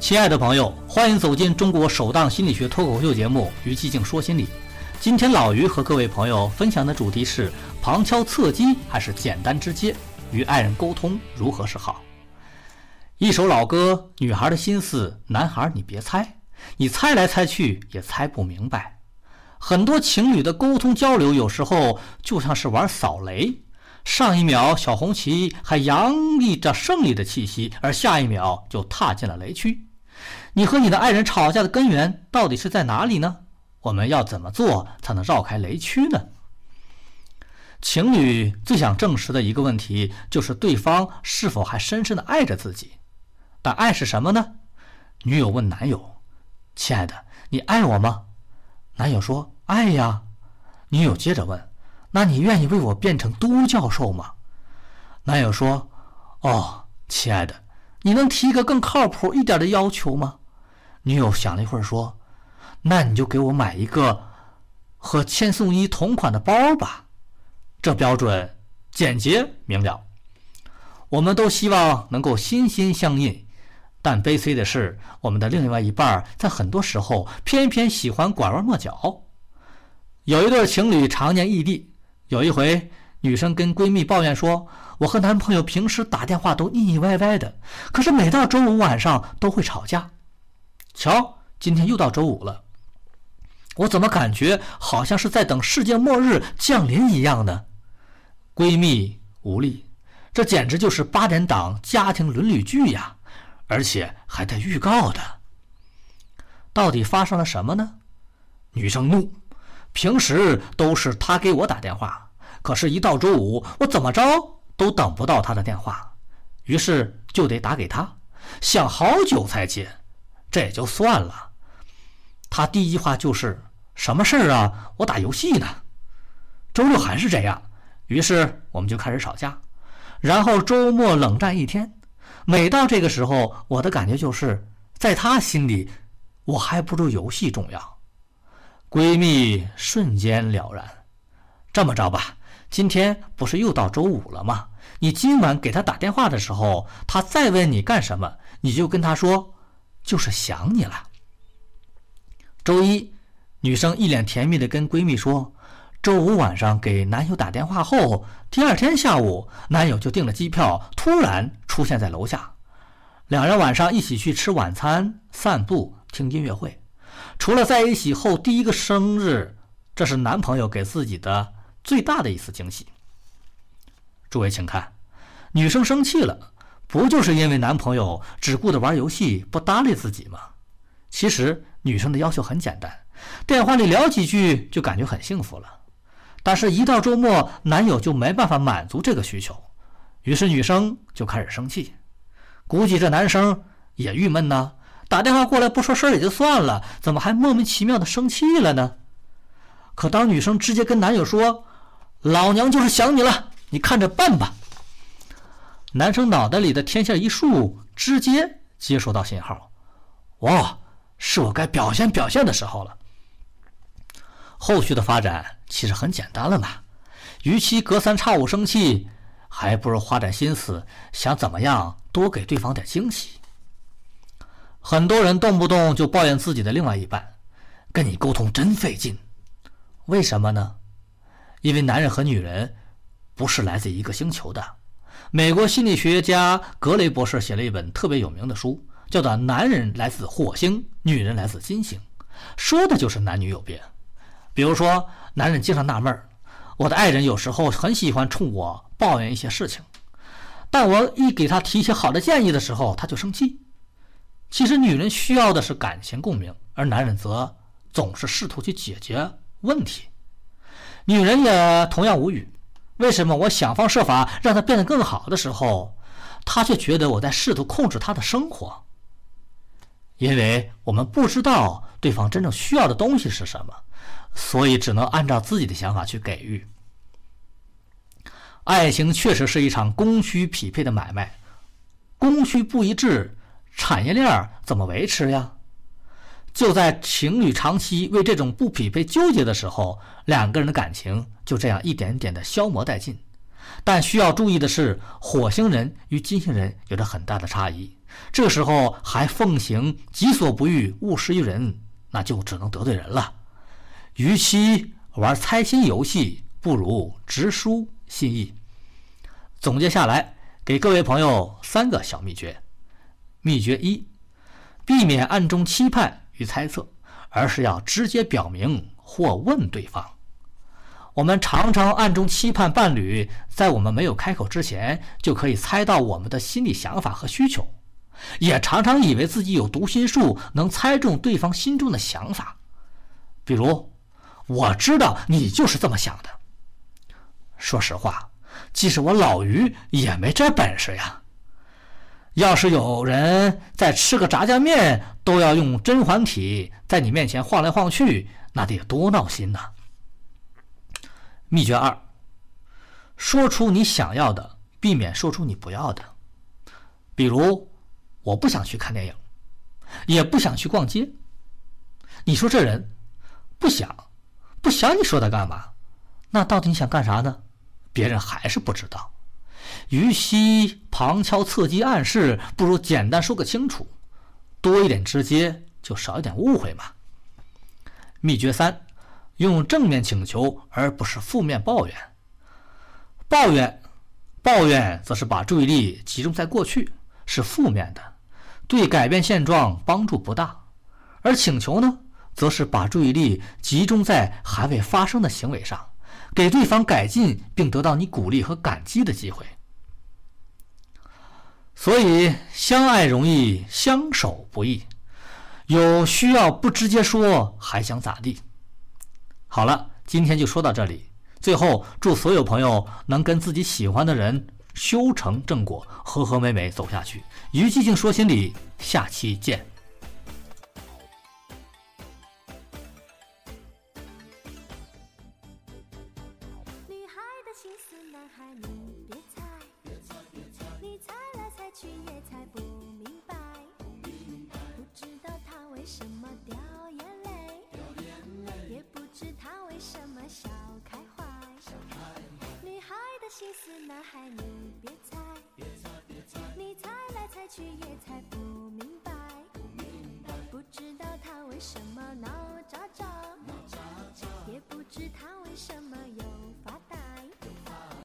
亲爱的朋友，欢迎走进中国首档心理学脱口秀节目《于寂静说心理》。今天老于和各位朋友分享的主题是：旁敲侧击还是简单直接？与爱人沟通如何是好？一首老歌，女孩的心思，男孩你别猜，你猜来猜去也猜不明白。很多情侣的沟通交流，有时候就像是玩扫雷。上一秒，小红旗还洋溢着胜利的气息，而下一秒就踏进了雷区。你和你的爱人吵架的根源到底是在哪里呢？我们要怎么做才能绕开雷区呢？情侣最想证实的一个问题就是对方是否还深深的爱着自己。但爱是什么呢？女友问男友：“亲爱的，你爱我吗？”男友说：“爱呀。”女友接着问：“那你愿意为我变成都教授吗？”男友说：“哦，亲爱的，你能提一个更靠谱一点的要求吗？”女友想了一会儿说：“那你就给我买一个和千颂伊同款的包吧，这标准简洁明了。我们都希望能够心心相印，但悲催的是，我们的另外一半在很多时候偏偏喜欢拐弯抹角。有一对情侣常年异地，有一回女生跟闺蜜抱怨说：“我和男朋友平时打电话都腻腻歪歪的，可是每到周五晚上都会吵架。”瞧，今天又到周五了，我怎么感觉好像是在等世界末日降临一样呢？闺蜜无力，这简直就是八点档家庭伦理剧呀，而且还带预告的。到底发生了什么呢？女生怒，平时都是他给我打电话，可是，一到周五，我怎么着都等不到他的电话，于是就得打给他，想好久才接。这也就算了，他第一句话就是什么事儿啊？我打游戏呢。周六还是这样，于是我们就开始吵架，然后周末冷战一天。每到这个时候，我的感觉就是在他心里，我还不如游戏重要。闺蜜瞬间了然，这么着吧，今天不是又到周五了吗？你今晚给他打电话的时候，他再问你干什么，你就跟他说。就是想你了。周一，女生一脸甜蜜的跟闺蜜说：“周五晚上给男友打电话后，第二天下午，男友就订了机票，突然出现在楼下。两人晚上一起去吃晚餐、散步、听音乐会。除了在一起后第一个生日，这是男朋友给自己的最大的一次惊喜。诸位请看，女生生气了。”不就是因为男朋友只顾着玩游戏，不搭理自己吗？其实女生的要求很简单，电话里聊几句就感觉很幸福了。但是，一到周末，男友就没办法满足这个需求，于是女生就开始生气。估计这男生也郁闷呢，打电话过来不说事儿也就算了，怎么还莫名其妙的生气了呢？可当女生直接跟男友说：“老娘就是想你了，你看着办吧。”男生脑袋里的天线一竖，直接接收到信号，哇，是我该表现表现的时候了。后续的发展其实很简单了嘛，与其隔三差五生气，还不如花点心思想怎么样多给对方点惊喜。很多人动不动就抱怨自己的另外一半，跟你沟通真费劲，为什么呢？因为男人和女人不是来自一个星球的。美国心理学家格雷博士写了一本特别有名的书，叫做《男人来自火星，女人来自金星》，说的就是男女有别。比如说，男人经常纳闷儿我的爱人有时候很喜欢冲我抱怨一些事情，但我一给他提一些好的建议的时候，他就生气。其实，女人需要的是感情共鸣，而男人则总是试图去解决问题。女人也同样无语。为什么我想方设法让他变得更好的时候，他却觉得我在试图控制他的生活？因为我们不知道对方真正需要的东西是什么，所以只能按照自己的想法去给予。爱情确实是一场供需匹配的买卖，供需不一致，产业链怎么维持呀？就在情侣长期为这种不匹配纠结的时候，两个人的感情就这样一点点的消磨殆尽。但需要注意的是，火星人与金星人有着很大的差异。这时候还奉行“己所不欲，勿施于人”，那就只能得罪人了。与其玩猜心游戏，不如直抒心意。总结下来，给各位朋友三个小秘诀：秘诀一，避免暗中期盼与猜测，而是要直接表明或问对方。我们常常暗中期盼伴侣在我们没有开口之前就可以猜到我们的心理想法和需求，也常常以为自己有读心术，能猜中对方心中的想法。比如，我知道你就是这么想的。说实话，即使我老于也没这本事呀。要是有人在吃个炸酱面都要用甄嬛体在你面前晃来晃去，那得多闹心呐！秘诀二：说出你想要的，避免说出你不要的。比如，我不想去看电影，也不想去逛街。你说这人不想，不想，你说他干嘛？那到底你想干啥呢？别人还是不知道。与其旁敲侧击暗示，不如简单说个清楚，多一点直接，就少一点误会嘛。秘诀三。用正面请求，而不是负面抱怨。抱怨，抱怨则是把注意力集中在过去，是负面的，对改变现状帮助不大；而请求呢，则是把注意力集中在还未发生的行为上，给对方改进并得到你鼓励和感激的机会。所以，相爱容易，相守不易。有需要不直接说，还想咋地？好了，今天就说到这里。最后，祝所有朋友能跟自己喜欢的人修成正果，和和美美走下去。于寂静说心里，下期见。心思，男孩你。